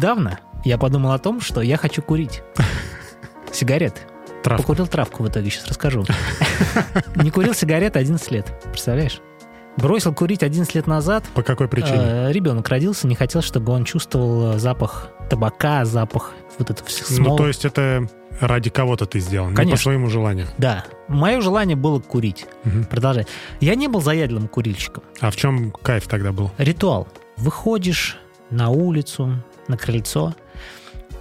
недавно я подумал о том, что я хочу курить. Сигареты. Травку. Покурил травку в итоге, сейчас расскажу. Не курил сигареты 11 лет, представляешь? Бросил курить 11 лет назад. По какой причине? Э, Ребенок родился, не хотел, чтобы он чувствовал э, запах табака, запах вот этого всего. Ну, то есть это ради кого-то ты сделал, не по Конечно. своему желанию. Да. Мое желание было курить. Мгм. Продолжай. Я не был заядлым курильщиком. А в чем кайф тогда был? Ритуал. Выходишь на улицу, на крыльцо,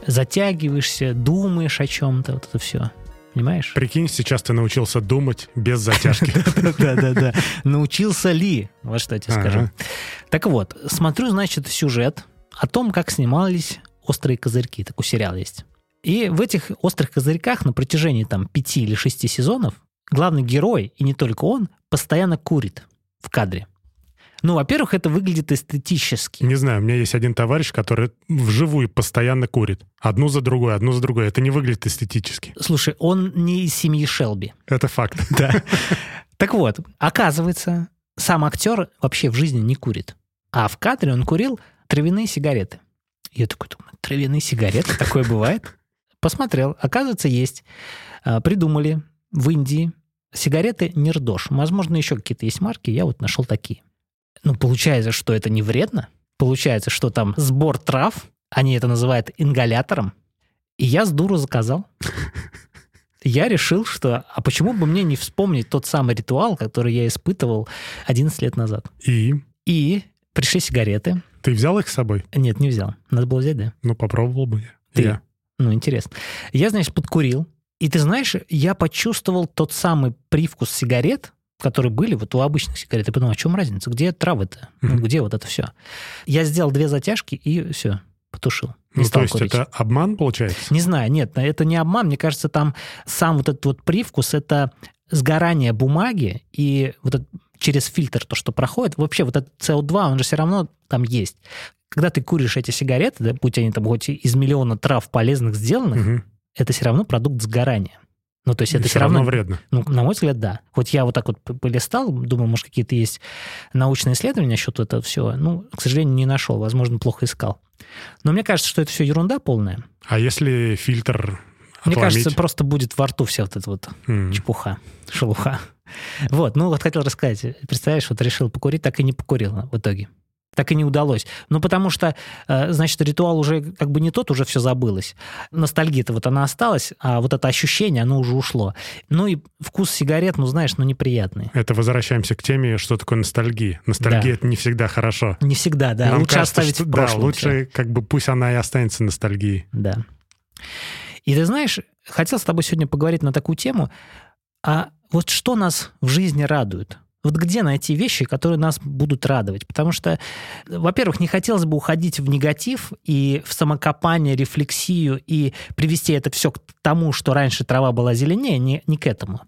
затягиваешься, думаешь о чем-то, вот это все. Понимаешь? Прикинь, сейчас ты научился думать без затяжки. Да-да-да. Научился ли? Вот что я тебе скажу. Так вот, смотрю, значит, сюжет о том, как снимались «Острые козырьки». Такой сериал есть. И в этих «Острых козырьках» на протяжении там пяти или шести сезонов главный герой, и не только он, постоянно курит в кадре. Ну, во-первых, это выглядит эстетически. Не знаю, у меня есть один товарищ, который вживую постоянно курит. Одну за другой, одну за другой. Это не выглядит эстетически. Слушай, он не из семьи Шелби. Это факт. Да. Так вот, оказывается, сам актер вообще в жизни не курит. А в кадре он курил травяные сигареты. Я такой думаю, травяные сигареты? Такое бывает? Посмотрел. Оказывается, есть. А, Придумали в Индии сигареты Нирдош. Возможно, еще какие-то есть марки. Я вот нашел такие. Ну, получается, что это не вредно. Получается, что там сбор трав, они это называют ингалятором. И я с дуру заказал. Я решил, что а почему бы мне не вспомнить тот самый ритуал, который я испытывал 11 лет назад. И И пришли сигареты. ты взял их с собой? Нет, не взял. Надо было взять, да? Ну, попробовал бы я. Ты? Я. Ну, интересно. Я, значит, подкурил. И ты знаешь, я почувствовал тот самый привкус сигарет, которые были вот у обычных сигарет. Я подумал, а в чем разница? Где травы-то? Ну, где вот это все? Я сделал две затяжки и все, потушил. Не Ну, стал то есть курить. это обман получается? Не знаю, нет, это не обман. Мне кажется, там сам вот этот вот привкус, это сгорание бумаги и вот это через фильтр то, что проходит. Вообще вот этот CO2, он же все равно там есть. Когда ты куришь эти сигареты, да, будь они там хоть из миллиона трав полезных сделанных, Мгм. это все равно продукт сгорания. Ну, то есть это все всё равно равно... вредно. Ну, на мой взгляд, да. Хоть я вот так вот полистал, думаю, может, какие-то есть научные исследования насчет этого всего. Ну, к сожалению, не нашел. Возможно, плохо искал. Но мне кажется, что это все ерунда полная. А если фильтр Мне отломить? кажется, просто будет во рту вся вот эта вот М. чепуха, шелуха. Вот, ну вот хотел рассказать. Представляешь, вот решил покурить, так и не покурил в итоге. Так и не удалось. Ну, потому что, э, значит, ритуал уже как бы не тот, уже все забылось. Ностальгия-то вот она осталась, а вот это ощущение, оно уже ушло. Ну и вкус сигарет, ну, знаешь, ну, неприятный. Это возвращаемся к теме, что такое ностальгия. Ностальгия Да. это не всегда хорошо. Не всегда, да. Нам лучше кажется, оставить что- в прошлом. Да, лучше всё. как бы пусть она и останется ностальгией. Да. И ты знаешь, хотел с тобой сегодня поговорить на такую тему, а вот что нас в жизни радует? Вот где найти вещи, которые нас будут радовать? Потому что, во-первых, не хотелось бы уходить в негатив и в самокопание, рефлексию и привести это все к тому, что раньше трава была зеленее, не, не к этому.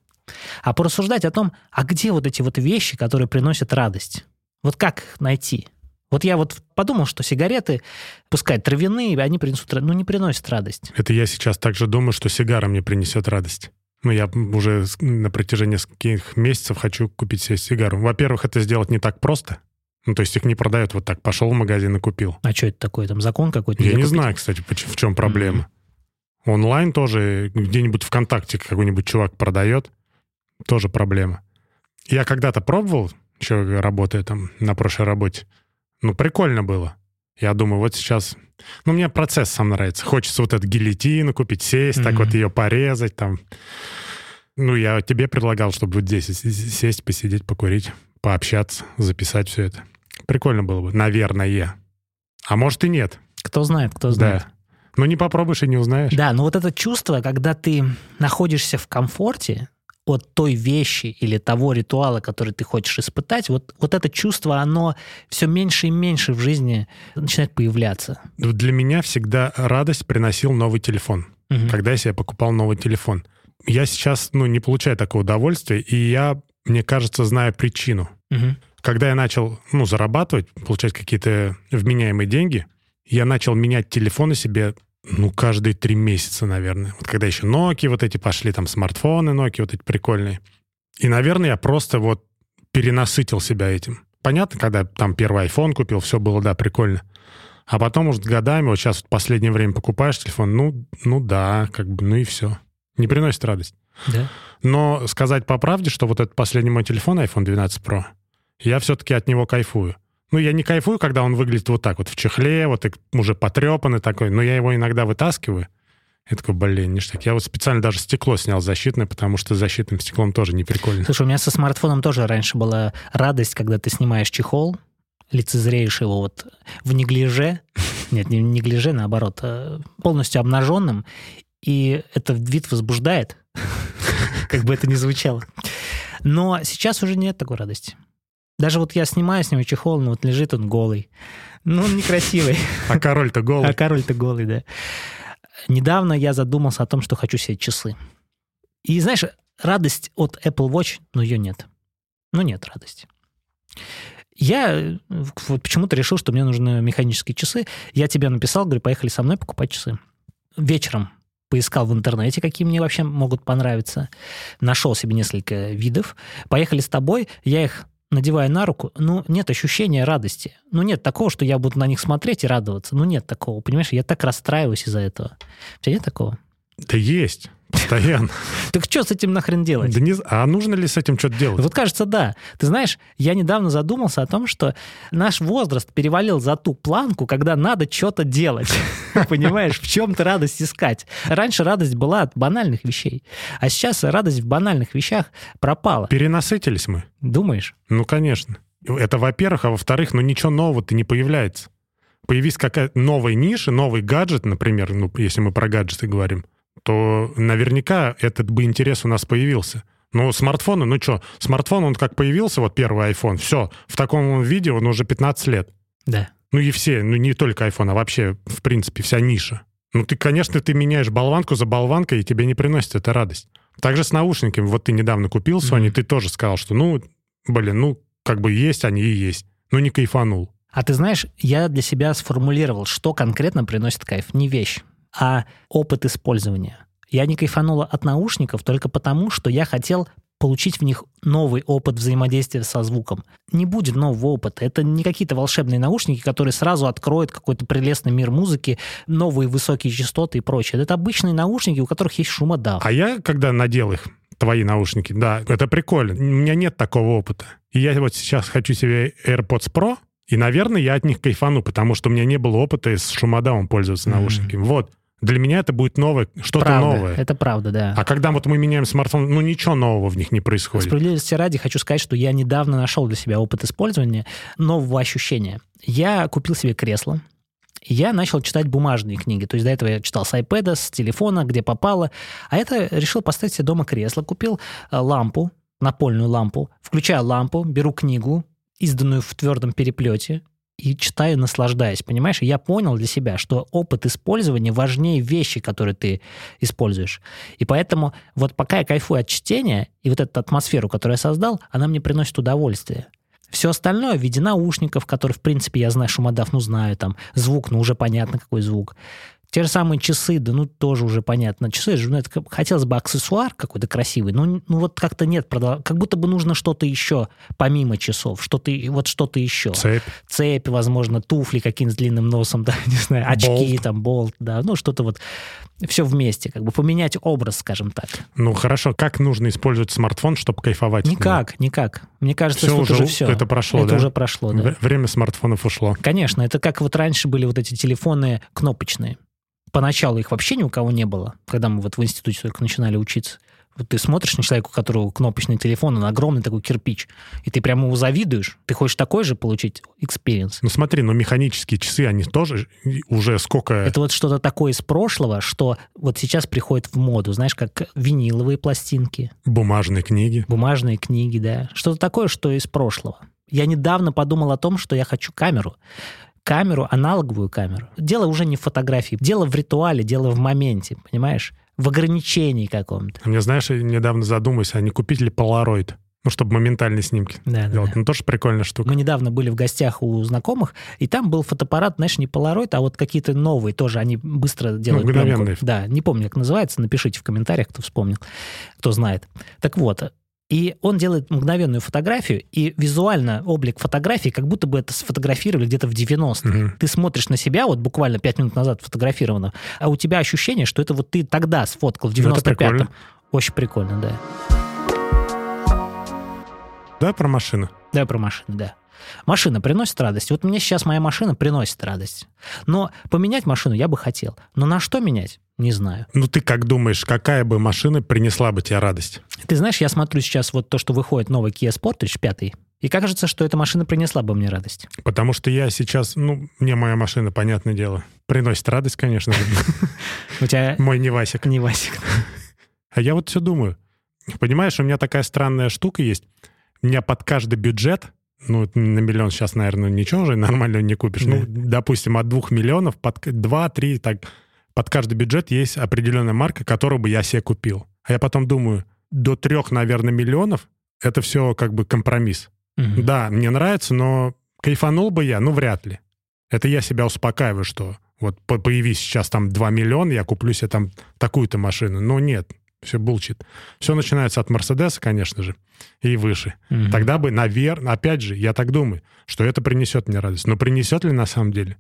А порассуждать о том, а где вот эти вот вещи, которые приносят радость? Вот как их найти? Вот я вот подумал, что сигареты, пускай травяные, они принесут, ну, не приносят радость. Это я сейчас также думаю, что сигара мне принесет радость. Ну, я уже на протяжении нескольких месяцев хочу купить себе сигару. Во-первых, это сделать не так просто. Ну, то есть их не продают вот так. Пошел в магазин и купил. А что это такое? Там закон какой-то? Я не купить? знаю, кстати, в чем проблема. Онлайн тоже где-нибудь ВКонтакте какой-нибудь чувак продает. Тоже проблема. Я когда-то пробовал, еще работая там на прошлой работе. Ну, прикольно было. Я думаю, вот сейчас... Ну, мне процесс сам нравится. Хочется вот эту гильотину купить, сесть, так Мгм. вот ее порезать там. Ну, я тебе предлагал, чтобы вот здесь сесть, посидеть, покурить, пообщаться, записать все это. Прикольно было бы, наверное. А может и нет. Кто знает, кто знает. Да. Ну, не попробуешь и не узнаешь. Да, но вот это чувство, когда ты находишься в комфорте от той вещи или того ритуала, который ты хочешь испытать, вот, вот это чувство, оно все меньше и меньше в жизни начинает появляться. Для меня всегда радость приносил новый телефон, Мгм. когда я себе покупал новый телефон. Я сейчас, ну, не получаю такого удовольствия, и я, мне кажется, знаю причину. Мгм. Когда я начал, ну, зарабатывать, получать какие-то вменяемые деньги, я начал менять телефоны себе, ну, каждые три месяца, наверное. Вот когда еще Nokia вот эти пошли, там смартфоны Nokia вот эти прикольные. И, наверное, я просто вот перенасытил себя этим. Понятно, когда там первый iPhone купил, все было, да, прикольно. А потом, может, годами, вот сейчас в последнее время покупаешь телефон, ну, ну да, как бы, ну и все. Не приносит радость. Да. Но сказать по правде, что вот этот последний мой телефон, iPhone 12 Pro, я все-таки от него кайфую. Ну, я не кайфую, когда он выглядит вот так вот в чехле, вот уже потрепанный такой, но я его иногда вытаскиваю. Я такой, блин, ништяк. Я вот специально даже стекло снял защитное, потому что защитным стеклом тоже не прикольно. Слушай, у меня со смартфоном тоже раньше была радость, когда ты снимаешь чехол, лицезреешь его вот в неглиже, нет, не в неглиже, наоборот, а полностью обнаженным, и этот вид возбуждает, как бы это ни звучало. Но сейчас уже нет такой радости. Даже вот я снимаю с него чехол, но вот лежит он голый. Ну, он некрасивый. А король-то голый. А король-то голый, да. Недавно я задумался о том, что хочу себе часы. И знаешь, радость от Apple Watch, ну, ее нет. Ну, нет радости. Я э, вот почему-то решил, что мне нужны механические часы. Я тебе написал, говорю, поехали со мной покупать часы. Вечером поискал в интернете, какие мне вообще могут понравиться. Нашел себе несколько видов. Поехали с тобой. Я их надеваю на руку, ну, нет ощущения радости. Ну, нет такого, что я буду на них смотреть и радоваться. Ну, нет такого, понимаешь? Я так расстраиваюсь из-за этого. У тебя нет такого? Да есть. Постоянно. Так что с этим нахрен делать? Да не... А нужно ли с этим что-то делать? Вот кажется, да. Ты знаешь, я недавно задумался о том, что наш возраст перевалил за ту планку, когда надо что-то делать. Понимаешь, в чем-то радость искать. Раньше радость была от банальных вещей, а сейчас радость в банальных вещах пропала. Перенасытились мы. Думаешь? Ну, конечно. Это во-первых, а во-вторых, ну ничего нового-то не появляется. Появись какая-то новая ниша, новый гаджет, например, ну, если мы про гаджеты говорим, то наверняка этот бы интерес у нас появился. Но смартфоны, ну что, смартфон, он как появился, вот первый iPhone, все, в таком виде он уже 15 лет. Да. Ну и все, ну не только iPhone, а вообще, в принципе, вся ниша. Ну ты, конечно, ты меняешь болванку за болванкой, и тебе не приносит это радость. Также с наушниками. Вот ты недавно купил Sony, mm-hmm. ты тоже сказал, что, ну, блин, ну, как бы есть они и есть. Ну, не кайфанул. А ты знаешь, я для себя сформулировал, что конкретно приносит кайф. Не вещь, а опыт использования. Я не кайфанула от наушников только потому, что я хотел получить в них новый опыт взаимодействия со звуком. Не будет нового опыта. Это не какие-то волшебные наушники, которые сразу откроют какой-то прелестный мир музыки, новые высокие частоты и прочее. Это обычные наушники, у которых есть шумодав. А я, когда надел их, твои наушники, да, это прикольно. У меня нет такого опыта. И я вот сейчас хочу себе AirPods Pro, и, наверное, я от них кайфану, потому что у меня не было опыта с шумодавом пользоваться mm-hmm. наушниками. Вот. Для меня это будет новое, что-то правда, новое. Это правда, да. А когда вот мы меняем смартфон, ну ничего нового в них не происходит. Справедливости ради хочу сказать, что я недавно нашел для себя опыт использования нового ощущения. Я купил себе кресло, я начал читать бумажные книги. То есть до этого я читал с iPad, с телефона, где попало. А это решил поставить себе дома кресло. Купил э, лампу, напольную лампу. Включаю лампу, беру книгу, изданную в твердом переплете, и читаю, наслаждаясь, понимаешь? Я понял для себя, что опыт использования важнее вещи, которые ты используешь. И поэтому вот пока я кайфую от чтения, и вот эту атмосферу, которую я создал, она мне приносит удовольствие. Все остальное в виде наушников, которые, в принципе, я знаю, шумодав, ну, знаю, там, звук, ну, уже понятно, какой звук. Те же самые часы, да ну тоже уже понятно. Часы, ну, это хотелось бы аксессуар какой-то красивый, но ну, вот как-то нет, как будто бы нужно что-то еще помимо часов, что-то вот что-то еще. Цепь. Цепь, возможно, туфли какие-нибудь с длинным носом, да, не знаю, очки, болт. там, болт, да, ну что-то вот все вместе, как бы поменять образ, скажем так. Ну хорошо, как нужно использовать смартфон, чтобы кайфовать? Никак, никак. Мне кажется, все уже, уже все. Это прошло, Это да? уже прошло, да. Время смартфонов ушло. Конечно, это как вот раньше были вот эти телефоны кнопочные поначалу их вообще ни у кого не было, когда мы вот в институте только начинали учиться. Вот ты смотришь на человека, у которого кнопочный телефон, он огромный такой кирпич, и ты прямо его завидуешь. Ты хочешь такой же получить experience. Ну смотри, но механические часы, они тоже уже сколько... Это вот что-то такое из прошлого, что вот сейчас приходит в моду, знаешь, как виниловые пластинки. Бумажные книги. Бумажные книги, да. Что-то такое, что из прошлого. Я недавно подумал о том, что я хочу камеру камеру, аналоговую камеру. Дело уже не в фотографии, дело в ритуале, дело в моменте, понимаешь? В ограничении каком-то. Мне, знаешь, я недавно задумался, а не купить ли полароид? Ну, чтобы моментальные снимки да, делать. Да, да. Ну, тоже прикольная штука. Мы недавно были в гостях у знакомых, и там был фотоаппарат, знаешь, не Polaroid, а вот какие-то новые тоже. Они быстро делают ну, мгновенные. Да, не помню, как называется. Напишите в комментариях, кто вспомнил, кто знает. Так вот, И он делает мгновенную фотографию, и визуально облик фотографии, как будто бы это сфотографировали где-то в 90-х. Мгм. Ты смотришь на себя, вот буквально 5 минут назад фотографировано, а у тебя ощущение, что это вот ты тогда сфоткал, в Ну, это 95-м. прикольно. Очень прикольно, да. Да, про машину. Да, про машину, да. Машина приносит радость. Вот мне сейчас моя машина приносит радость. Но поменять машину я бы хотел. Но на что менять? Не знаю. Ну ты как думаешь, какая бы машина принесла бы тебе радость? Ты знаешь, я смотрю сейчас вот то, что выходит новый Kia Sportage 5, и кажется, что эта машина принесла бы мне радость. Потому что я сейчас, ну, мне моя машина, понятное дело, приносит радость, конечно же. У тебя Мой Невасик. не Васик. А я вот все думаю. Понимаешь, у меня такая странная штука есть. У меня под каждый бюджет, ну, на миллион сейчас, наверное, ничего уже нормально не купишь. Ну, допустим, от двух миллионов, под два-три, так, под каждый бюджет есть определенная марка, которую бы я себе купил. А я потом думаю, до трех, наверное, миллионов это все как бы компромисс. Мгм. Да, мне нравится, но кайфанул бы я, ну, вряд ли. Это я себя успокаиваю, что вот по- появись сейчас там 2 миллиона, я куплю себе там такую-то машину. Но нет, все булчит. Все начинается от Мерседеса, конечно же, и выше. Мгм. Тогда бы, наверное, опять же, я так думаю, что это принесет мне радость. Но принесет ли на самом деле?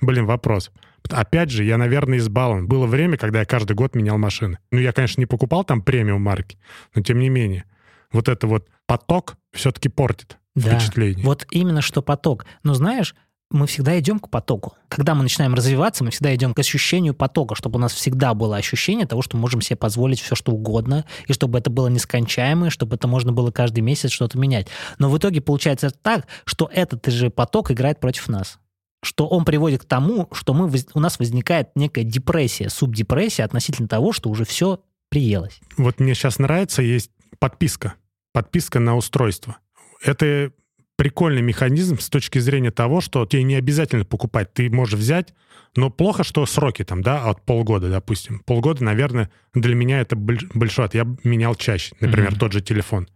Блин, вопрос. Опять же, я, наверное, избалован. Было время, когда я каждый год менял машины. Ну, я, конечно, не покупал там премиум марки, но тем не менее. Вот это вот поток все-таки портит Да. впечатление. Вот именно что поток. Но знаешь, мы всегда идем к потоку. Когда мы начинаем развиваться, мы всегда идем к ощущению потока, чтобы у нас всегда было ощущение того, что мы можем себе позволить все, что угодно, и чтобы это было нескончаемо, и чтобы это можно было каждый месяц что-то менять. Но в итоге получается так, что этот же поток играет против нас. Что он приводит к тому, что мы, у нас возникает некая депрессия, субдепрессия относительно того, что уже все приелось. Вот мне сейчас нравится, есть подписка. Подписка на устройство. Это прикольный механизм с точки зрения того, что тебе не обязательно покупать. Ты можешь взять, но плохо, что сроки там, да, от полгода, допустим. Полгода, наверное, для меня это боль- большой. Я б менял чаще, например, Мгм. тот же телефон.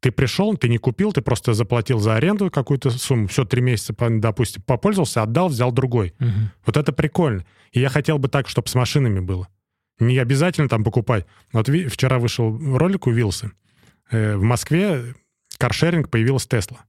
Ты пришел, ты не купил, ты просто заплатил за аренду какую-то сумму, все, три месяца, допустим, попользовался, отдал, взял другой. Мгм. Вот это прикольно. И я хотел бы так, чтобы с машинами было. Не обязательно там покупать. Вот вчера вышел ролик у Вилса. Э, в Москве каршеринг появилась Тесла.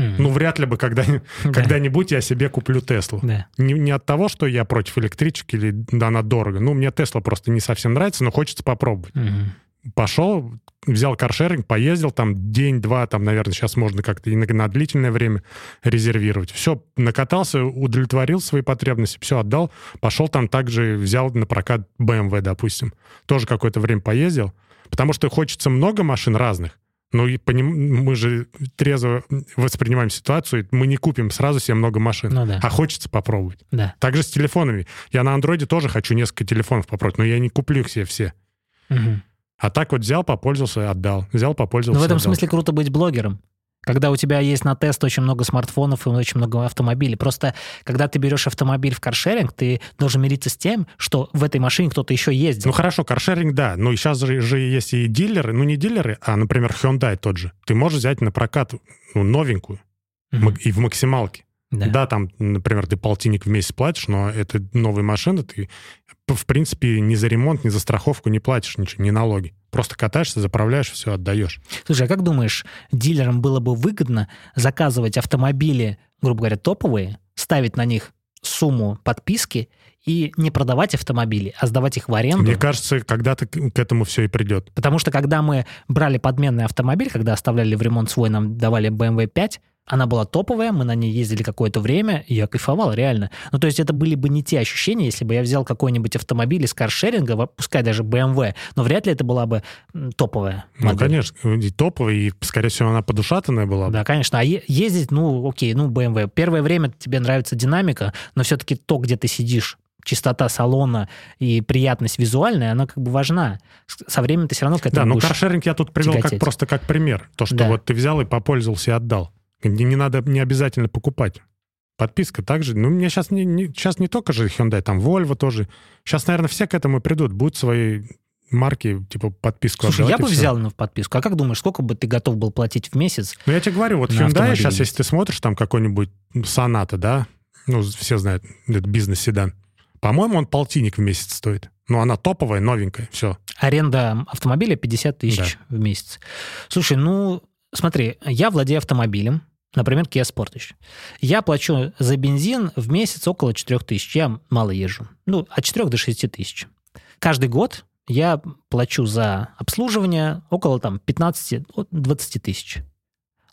Мгм. Ну, вряд ли бы когда, Да. когда-нибудь я себе куплю Теслу. Да. Не, не от того, что я против электричек или да, она дорого. Ну, мне Тесла просто не совсем нравится, но хочется попробовать. Мгм. Пошел, взял каршеринг, поездил там день-два, там, наверное, сейчас можно как-то и на, на длительное время резервировать. Все, накатался, удовлетворил свои потребности, все отдал. Пошел там также, взял на прокат BMW, допустим. Тоже какое-то время поездил. Потому что хочется много машин разных. Ну, и поним- мы же трезво воспринимаем ситуацию, мы не купим сразу себе много машин, Ну да. а хочется попробовать. Да. Также с телефонами. Я на андроиде тоже хочу несколько телефонов попробовать, но я не куплю их себе все. Мгм. А так вот взял, попользовался, отдал. Взял, попользовался, Но Ну, в этом отдал. смысле круто быть блогером. Когда у тебя есть на тест очень много смартфонов и очень много автомобилей. Просто когда ты берешь автомобиль в каршеринг, ты должен мириться с тем, что в этой машине кто-то еще ездил. Ну хорошо, каршеринг, да. Но сейчас же, же есть и дилеры, ну не дилеры, а, например, Hyundai тот же. Ты можешь взять на прокат ну, новенькую мак- и в максималке. Да. Да. там, например, ты полтинник в месяц платишь, но это новая машина, ты, в принципе, ни за ремонт, ни за страховку не платишь ничего, ни налоги. Просто катаешься, заправляешь, все, отдаешь. Слушай, а как думаешь, дилерам было бы выгодно заказывать автомобили, грубо говоря, топовые, ставить на них сумму подписки и не продавать автомобили, а сдавать их в аренду? Мне кажется, когда-то к этому все и придет. Потому что когда мы брали подменный автомобиль, когда оставляли в ремонт свой, нам давали BMW 5, она была топовая, мы на ней ездили какое-то время, и я кайфовал, реально. Ну, то есть это были бы не те ощущения, если бы я взял какой-нибудь автомобиль из каршеринга, пускай даже BMW, но вряд ли это была бы топовая Ну, модель. конечно, и топовая, и, скорее всего, она подушатанная была бы. Да, конечно. А ездить, ну, окей, ну, BMW. Первое время тебе нравится динамика, но все-таки то, где ты сидишь, чистота салона и приятность визуальная, она как бы важна. Со временем ты все равно к этому Да, но каршеринг я тут привел как, тяготеть. просто как пример. То, что Да. вот ты взял и попользовался и отдал. Не, не надо, не обязательно покупать. Подписка также. Ну, мне сейчас не, не, сейчас не только же Hyundai, там Volvo тоже. Сейчас, наверное, все к этому придут. Будут свои марки, типа, подписку Слушай, я бы всё. взял на в подписку. А как думаешь, сколько бы ты готов был платить в месяц? Ну, я тебе говорю, вот Hyundai автомобиле сейчас, если ты смотришь там какой-нибудь Sonata, да, ну, все знают, это бизнес-седан. По-моему, он полтинник в месяц стоит. Ну, она топовая, новенькая, все. Аренда автомобиля 50 тысяч в месяц. Слушай, ну, смотри, я владею автомобилем, например, Kia Sportage. Я плачу за бензин в месяц около 4 тысяч. Я мало езжу. Ну, от 4 до 6 тысяч. Каждый год я плачу за обслуживание около там 15-20 тысяч.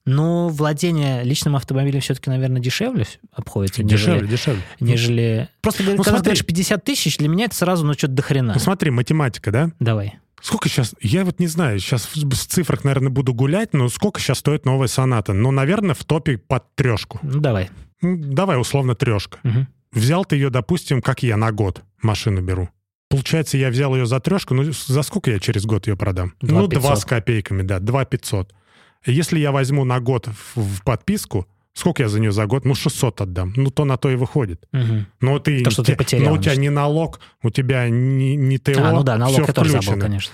Но владение личным автомобилем все-таки, наверное, дешевле обходится, Дешевле, нежели... дешевле. нежели... Просто, Ну, когда смотри. ты говоришь 50 тысяч, для меня это сразу, ну, что-то дохрена. Ну смотри, математика, да? Давай. Сколько сейчас, я вот не знаю, сейчас в в цифрах, наверное, буду гулять, но сколько сейчас стоит новая соната? Ну, наверное, в топе под трешку. Ну, давай. Ну, давай, условно, трешка. Мгм. Взял ты ее, допустим, как я, на год машину беру. Получается, я взял ее за трешку, ну, за сколько я через год ее продам? Два ну, два 500. с копейками, да, два пятьсот. Если я возьму на год в, в подписку, сколько я за нее за год? Ну, 600 отдам. Ну, то на то и выходит. Мгм. Но ты, То, что ты те- потерял, но у тебя не налог, у тебя не, не ТО, А, ну да, налог все я тоже забыл, конечно.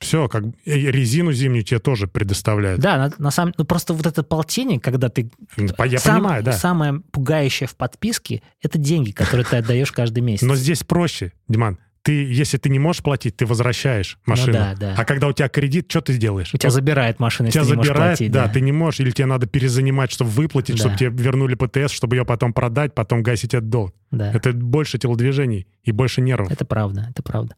Все, как резину зимнюю тебе тоже предоставляют. Да, на, на самом ну просто вот это полтинник, когда ты... По- Я Сам- понимаю, да. Самое пугающее в подписке — это деньги, которые ты отдаешь каждый месяц. Но здесь проще, Диман. Ты, если ты не можешь платить, ты возвращаешь машину. Ну да, да. А когда у тебя кредит, что ты сделаешь? У тебя забирает машина, если тебя ты не можешь забирает, платить. да, ты не можешь, или тебе надо перезанимать, чтобы выплатить, Да. чтобы тебе вернули ПТС, чтобы ее потом продать, потом гасить этот долг. Да. Это больше телодвижений и больше нервов. Это правда, это правда.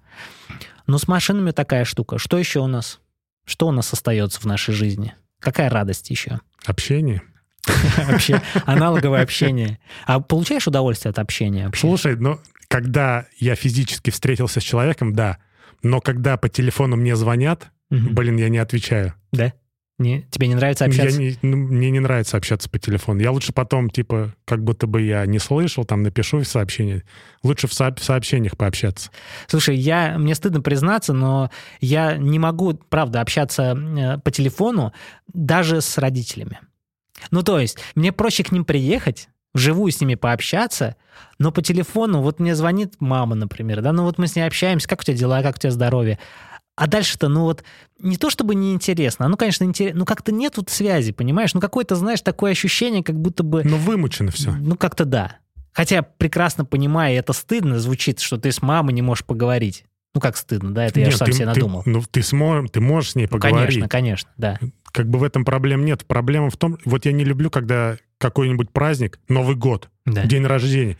Но с машинами такая штука. Что еще у нас? Что у нас остается в нашей жизни? Какая радость еще? Общение. Вообще, аналоговое общение. А получаешь удовольствие от общения? Слушай, ну, когда я физически встретился с человеком, да. Но когда по телефону мне звонят, Мгм. блин, я не отвечаю. Да? Не, тебе не нравится Я общаться? не- ну, мне не нравится общаться по телефону. Я лучше потом, типа, как будто бы я не слышал, там напишу в сообщение. Лучше в, сооб- в сообщениях пообщаться. Слушай, я, мне стыдно признаться, но я не могу, правда, общаться э, по телефону даже с родителями. Ну, то есть, мне проще к ним приехать, вживую с ними пообщаться, но по телефону, вот мне звонит мама, например, да, ну вот мы с ней общаемся, как у тебя дела, как у тебя здоровье. А дальше-то, ну вот, не то чтобы неинтересно, ну, конечно, интересно, ну как-то нет вот связи, понимаешь? Ну какое-то, знаешь, такое ощущение, как будто бы... Ну, вымучено все. Ну, как-то да. Хотя прекрасно понимаю, это стыдно звучит, что ты с мамой не можешь поговорить. Ну, как стыдно, да? Это я же сам себе надумал. ну, ты, смо- ты можешь с ней Ну, поговорить. конечно, конечно, да. Как бы в этом проблем нет. Проблема в том, вот я не люблю, когда какой-нибудь праздник, Новый год, да. день рождения,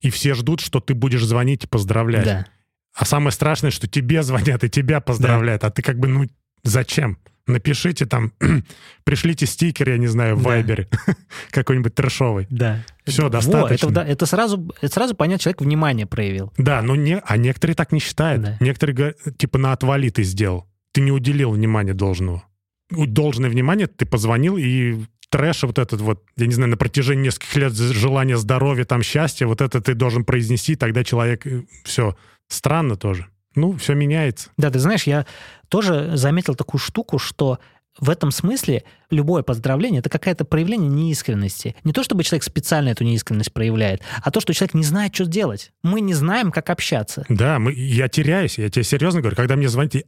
и все ждут, что ты будешь звонить и поздравлять. Да. А самое страшное, что тебе звонят и тебя поздравляют, а ты как бы, ну, зачем? Напишите там, пришлите стикер, я не знаю, в Да. Вайбере, какой-нибудь трешовый. Да. Всё, Во, достаточно. это, да, это сразу, это сразу понятно, человек внимание проявил. Да, но не, а некоторые так не считают. Да. Некоторые говорят, типа на отвали ты сделал. Ты не уделил внимания должного. Должное внимание ты позвонил и трэш вот этот вот, я не знаю, на протяжении нескольких лет желание здоровья, там счастья, вот это ты должен произнести, тогда человек, все, странно тоже. Ну, все меняется. Да, ты знаешь, я тоже заметил такую штуку, что в этом смысле любое поздравление это какое-то проявление неискренности. Не то, чтобы человек специально эту неискренность проявляет, а то, что человек не знает, что делать. Мы не знаем, как общаться. Да, мы, я теряюсь, я тебе серьезно говорю, когда мне звонит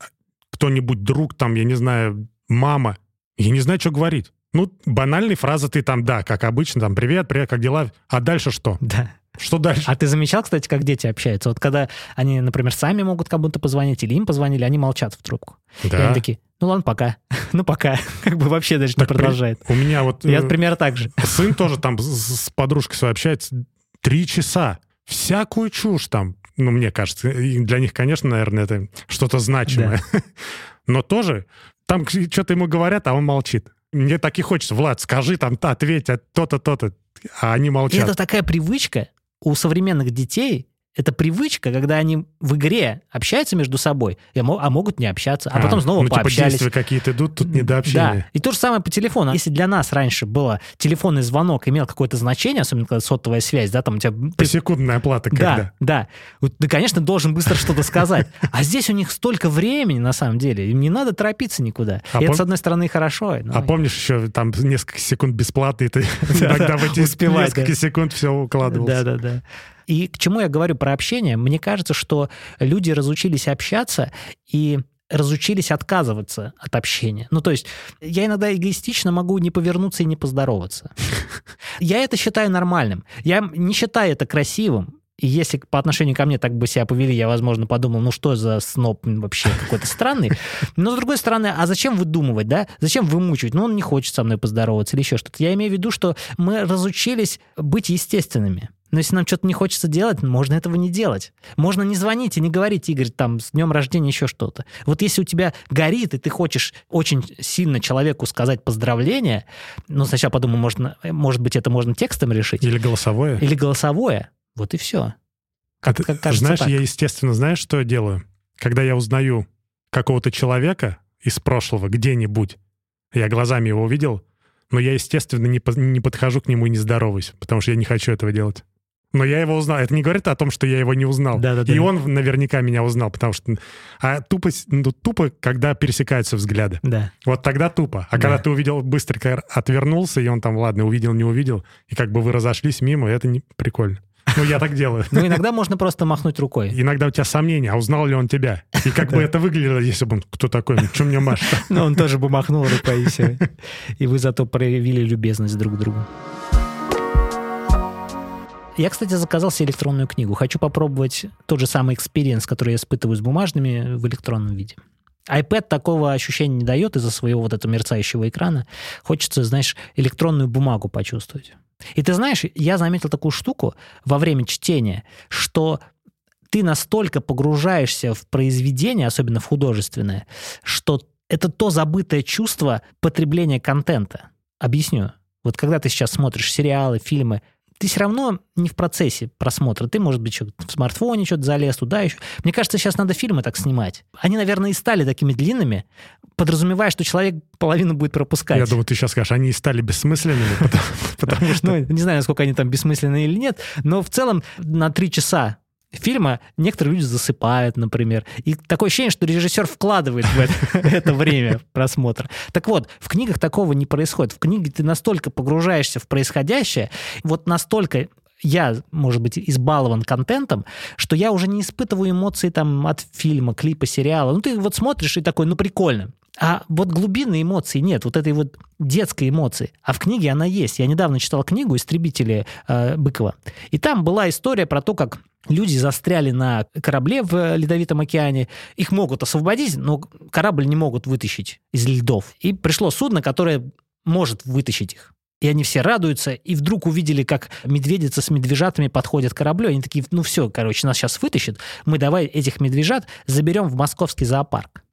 кто-нибудь, друг, там, я не знаю, мама, я не знаю, что говорить. Ну, банальные фразы ты там, да, как обычно, там, привет, привет, как дела? А дальше что? Да. Что дальше? А ты замечал, кстати, как дети общаются? Вот когда они, например, сами могут кому-то позвонить или им позвонили, они молчат в трубку. И да. они такие, ну ладно, пока. ну пока. Как бы вообще даже не Так при- продолжает. У меня вот Я э, примерно так же. сын тоже там с, с подружкой своей общается три часа. Всякую чушь там. Ну, мне кажется, и для них, конечно, наверное, это что-то значимое. Но тоже там что-то ему говорят, а он молчит. Мне так и хочется, Влад, скажи там, та, ответь, а то-то, то-то. А они И молчат. это такая привычка у современных детей. Это привычка, когда они в игре общаются между собой, а могут не общаться, а, потом снова ну, типа пообщались. действия какие-то идут, тут не до общения. Да. И то же самое по телефону. Если для нас раньше было телефонный звонок имел какое-то значение, особенно когда сотовая связь, да, там у тебя... Посекундная оплата когда? Да, да. Ты, конечно, должен быстро что-то сказать. А здесь у них столько времени, на самом деле. Им не надо торопиться никуда. А и это, пом- с одной стороны, хорошо. но- А помнишь еще там несколько секунд бесплатно, и ты иногда в эти несколько секунд все укладывался. Да, да, да. И к чему я говорю про общение? Мне кажется, что люди разучились общаться и разучились отказываться от общения. Ну, то есть я иногда эгоистично могу не повернуться и не поздороваться. Я это считаю нормальным. Я не считаю это красивым. И если по отношению ко мне так бы себя повели, я, возможно, подумал, ну что за сноб вообще какой-то странный. Но, с другой стороны, а зачем выдумывать, да? Зачем вымучивать? Ну, он не хочет со мной поздороваться или еще что-то. Я имею в виду, что мы разучились быть естественными. Но если нам что-то не хочется делать, можно этого не делать. Можно не звонить и не говорить, Игорь, там, с днем рождения еще что-то. Вот если у тебя горит, и ты хочешь очень сильно человеку сказать поздравление, ну, сначала подумай, можно, может быть, это можно текстом решить. Или голосовое. Или голосовое. Вот и все. Как, как кажется знаешь, так. я, естественно, знаешь, что я делаю? Когда я узнаю какого-то человека из прошлого где-нибудь, я глазами его увидел, но я, естественно, не, не подхожу к нему и не здороваюсь, потому что я не хочу этого делать. Но я его узнал. Это не говорит о том, что я его не узнал. Да, да, да. И он наверняка меня узнал, потому что... А тупо, ну, тупо, когда пересекаются взгляды. Да. Вот тогда тупо. А да. когда ты увидел, быстренько отвернулся, и он там, ладно, увидел, не увидел, и как бы вы разошлись мимо, это не прикольно. Ну, я так делаю. Ну, иногда можно просто махнуть рукой. Иногда у тебя сомнения, а узнал ли он тебя? И как бы это выглядело, если бы он, кто такой, ну, что мне машет? Ну, он тоже бы махнул рукой, и все. И вы зато проявили любезность друг к другу. Я, кстати, заказал себе электронную книгу. Хочу попробовать тот же самый experience, который я испытываю с бумажными в электронном виде. iPad такого ощущения не дает из-за своего вот этого мерцающего экрана. Хочется, знаешь, электронную бумагу почувствовать. И ты знаешь, я заметил такую штуку во время чтения, что ты настолько погружаешься в произведение, особенно в художественное, что это то забытое чувство потребления контента. Объясню. Вот когда ты сейчас смотришь сериалы, фильмы, ты все равно не в процессе просмотра. Ты, может быть, в смартфоне что-то залез туда еще. Мне кажется, сейчас надо фильмы так снимать. Они, наверное, и стали такими длинными, подразумевая, что человек половину будет пропускать. Я думаю, ты сейчас скажешь, они и стали бессмысленными, потому что... Ну, не знаю, насколько они там бессмысленные или нет, но в целом на три часа фильма некоторые люди засыпают, например. И такое ощущение, что режиссер вкладывает в это, время просмотра. Так вот, в книгах такого не происходит. В книге ты настолько погружаешься в происходящее, вот настолько я, может быть, избалован контентом, что я уже не испытываю эмоции там от фильма, клипа, сериала. Ну, ты вот смотришь и такой, ну, прикольно. А вот глубинной эмоции нет, вот этой вот детской эмоции. А в книге она есть. Я недавно читал книгу «Истребители» э, Быкова. И там была история про то, как люди застряли на корабле в Ледовитом океане. Их могут освободить, но корабль не могут вытащить из льдов. И пришло судно, которое может вытащить их. И они все радуются, и вдруг увидели, как медведица с медвежатами подходят к кораблю. Они такие, ну все, короче, нас сейчас вытащат. Мы давай этих медвежат заберем в московский зоопарк.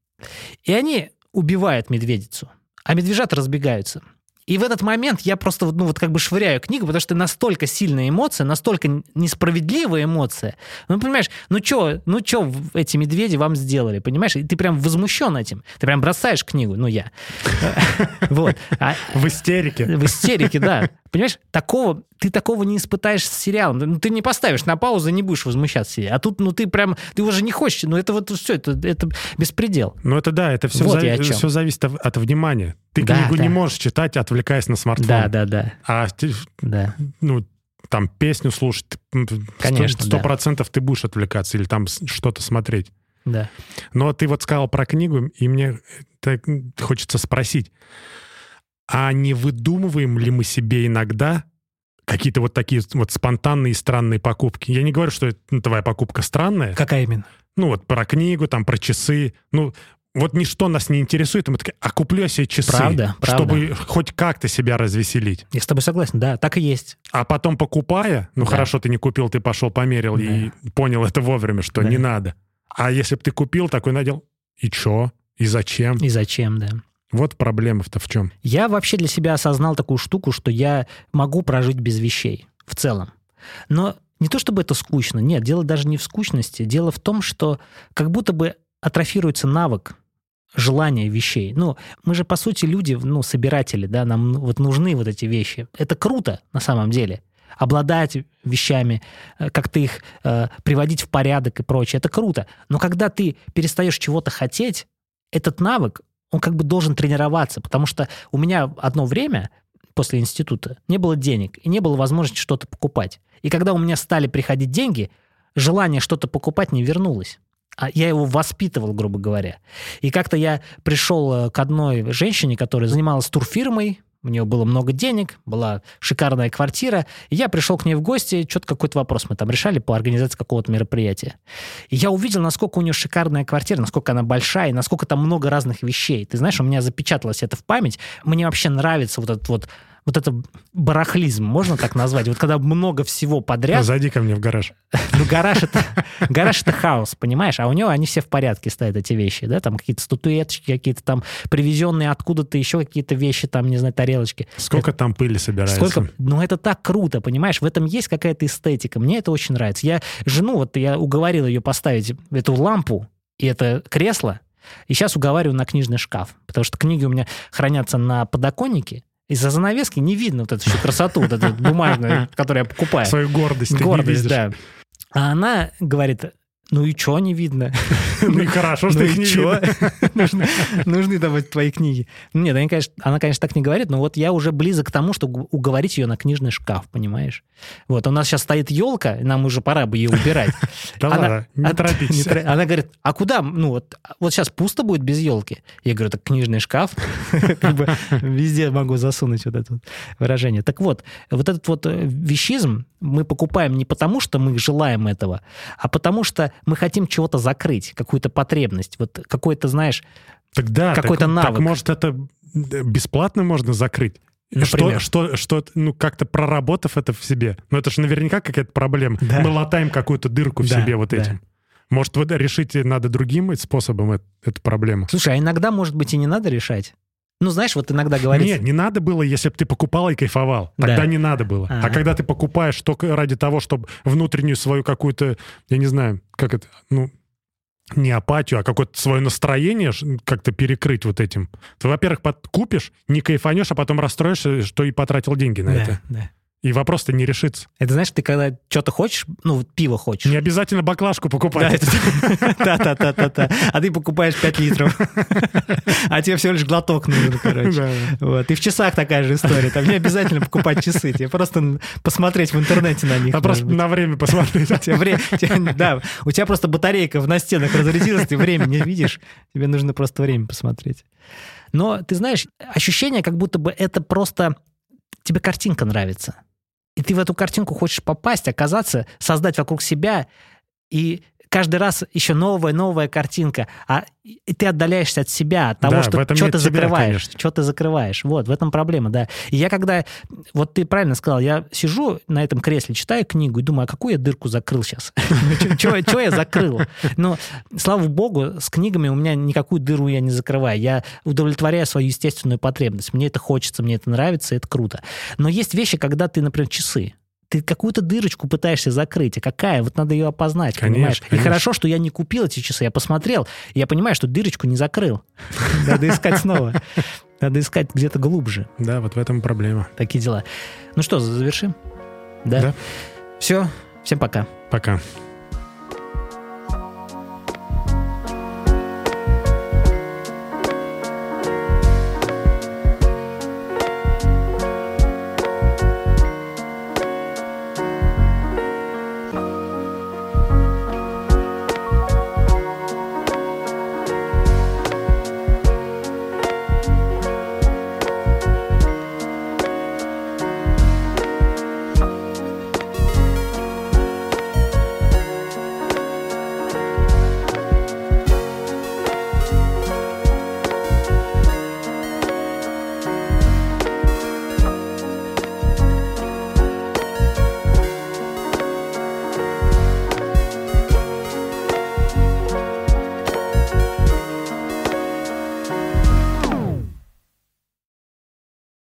И они убивает медведицу, а медвежата разбегаются. И в этот момент я просто ну, вот как бы швыряю книгу, потому что настолько сильная эмоция, настолько несправедливая эмоция. Ну, понимаешь, ну что ну чё эти медведи вам сделали, понимаешь? И ты прям возмущен этим. Ты прям бросаешь книгу, ну я. Вот. А в истерике. В истерике, да. Понимаешь, такого, ты такого не испытаешь с сериалом. Ну, ты не поставишь на паузу, не будешь возмущаться. А тут, ну, ты прям, ты уже не хочешь, ну, это вот все, это, это беспредел. Ну, это да, это все, вот зави- все зависит от, от внимания. Ты да, книгу да. не можешь читать, отвлекаясь на смартфон. Да, да, да. А да. ну, там песню слушать, Конечно, сто процентов да. ты будешь отвлекаться или там что-то смотреть. Да. Но ты вот сказал про книгу, и мне так хочется спросить, а не выдумываем ли мы себе иногда какие-то вот такие вот спонтанные странные покупки? Я не говорю, что это твоя покупка странная. Какая именно? Ну вот про книгу, там про часы. Ну вот ничто нас не интересует, и мы такие, а куплю я себе часы, правда, чтобы правда. хоть как-то себя развеселить. Я с тобой согласен, да, так и есть. А потом покупая, ну да. хорошо, ты не купил, ты пошел померил да. и понял это вовремя, что да. не надо. А если бы ты купил, такой надел, и чё? И зачем? И зачем, да. Вот проблема-то в чем? Я вообще для себя осознал такую штуку, что я могу прожить без вещей в целом. Но не то чтобы это скучно, нет, дело даже не в скучности. Дело в том, что как будто бы атрофируется навык желания вещей. Ну, мы же, по сути, люди, ну, собиратели, да, нам вот нужны вот эти вещи. Это круто на самом деле. Обладать вещами, э, как-то их э, приводить в порядок и прочее, это круто. Но когда ты перестаешь чего-то хотеть, этот навык, он как бы должен тренироваться, потому что у меня одно время после института не было денег и не было возможности что-то покупать. И когда у меня стали приходить деньги, желание что-то покупать не вернулось. А я его воспитывал, грубо говоря. И как-то я пришел э, к одной женщине, которая занималась турфирмой, у нее было много денег, была шикарная квартира, и я пришел к ней в гости, что-то какой-то вопрос мы там решали по организации какого-то мероприятия. И я увидел, насколько у нее шикарная квартира, насколько она большая, и насколько там много разных вещей. Ты знаешь, у меня запечаталось это в память. Мне вообще нравится вот этот вот вот это барахлизм, можно так назвать? Вот когда много всего подряд... Ну, зайди ко мне в гараж. Ну, гараж это, гараж это хаос, понимаешь? А у него они все в порядке стоят, эти вещи, да? Там какие-то статуэточки, какие-то там привезенные откуда-то еще какие-то вещи, там, не знаю, тарелочки. Сколько это, там пыли собирается? Сколько? Ну, это так круто, понимаешь? В этом есть какая-то эстетика. Мне это очень нравится. Я жену, вот я уговорил ее поставить эту лампу и это кресло, и сейчас уговариваю на книжный шкаф, потому что книги у меня хранятся на подоконнике, из-за занавески не видно вот эту всю красоту, вот эту бумажную, которую я покупаю. Свою гордость Гордость, да. А она говорит, ну и что не видно? Ну и хорошо, что ну их не видно. Нужны давать твои книги. Нет, она, конечно, так не говорит, но вот я уже близок к тому, чтобы уговорить ее на книжный шкаф, понимаешь? Вот, у нас сейчас стоит елка, нам уже пора бы ее убирать. Да ладно, не торопитесь. Она говорит, а куда? Ну вот, вот сейчас пусто будет без елки. Я говорю, так книжный шкаф. Везде могу засунуть вот это выражение. Так вот, вот этот вот э, вещизм мы покупаем не потому, что мы желаем этого, а потому что мы хотим чего-то закрыть, какую-то потребность, вот какой-то, знаешь, Тогда какой-то так, навык. Так, может, это бесплатно можно закрыть? Например? Что, что, что, ну, как-то проработав это в себе. Но это же наверняка какая-то проблема. Да. Мы латаем какую-то дырку в Да, себе вот да. этим. Может, вот решить надо другим способом эт- эту проблему? Слушай, а иногда, может быть, и не надо решать. Ну, знаешь, вот иногда говорится... Нет, не надо было, если бы ты покупал и кайфовал. Тогда Да. не надо было. А Ага. когда ты покупаешь только ради того, чтобы внутреннюю свою какую-то, я не знаю, как это, ну, не апатию, а какое-то свое настроение как-то перекрыть вот этим. Ты, во-первых, купишь, не кайфанешь, а потом расстроишься, что и потратил деньги на Да, это. да. И вопрос-то не решится. Это знаешь, ты когда что-то хочешь, ну, пиво хочешь. Не обязательно баклажку Да, покупать. это- Да-да-да-да-да. А ты покупаешь 5 литров. А тебе всего лишь глоток нужен, короче. Да. Вот. И в часах такая же история. Там не обязательно покупать часы. Тебе просто посмотреть в интернете на них. А просто на время посмотреть. Да, у тебя просто батарейка в настенах разрядилась, ты время не видишь. Тебе нужно просто время посмотреть. Но ты знаешь, ощущение, как будто бы это просто тебе картинка нравится. И ты в эту картинку хочешь попасть, оказаться, создать вокруг себя, и каждый раз еще новая, новая картинка, а и ты отдаляешься от себя, от того, Да, что что ты тебя, закрываешь, конечно. что ты закрываешь. Вот, в этом проблема, да. И я когда, вот ты правильно сказал, я сижу на этом кресле, читаю книгу и думаю, а какую я дырку закрыл сейчас? Чего я закрыл? Но, слава богу, с книгами у меня никакую дыру я не закрываю. Я удовлетворяю свою естественную потребность. Мне это хочется, мне это нравится, это круто. Но есть вещи, когда ты, например, часы. Ты какую-то дырочку пытаешься закрыть. А какая? Вот надо ее опознать, Конечно, понимаешь? И конечно. хорошо, что я не купил эти часы. Я посмотрел, и я понимаю, что дырочку не закрыл. Надо искать снова. Надо искать где-то глубже. Да, вот в этом проблема. Такие дела. Ну что, завершим? Да? Да. Все. Всем пока. Пока.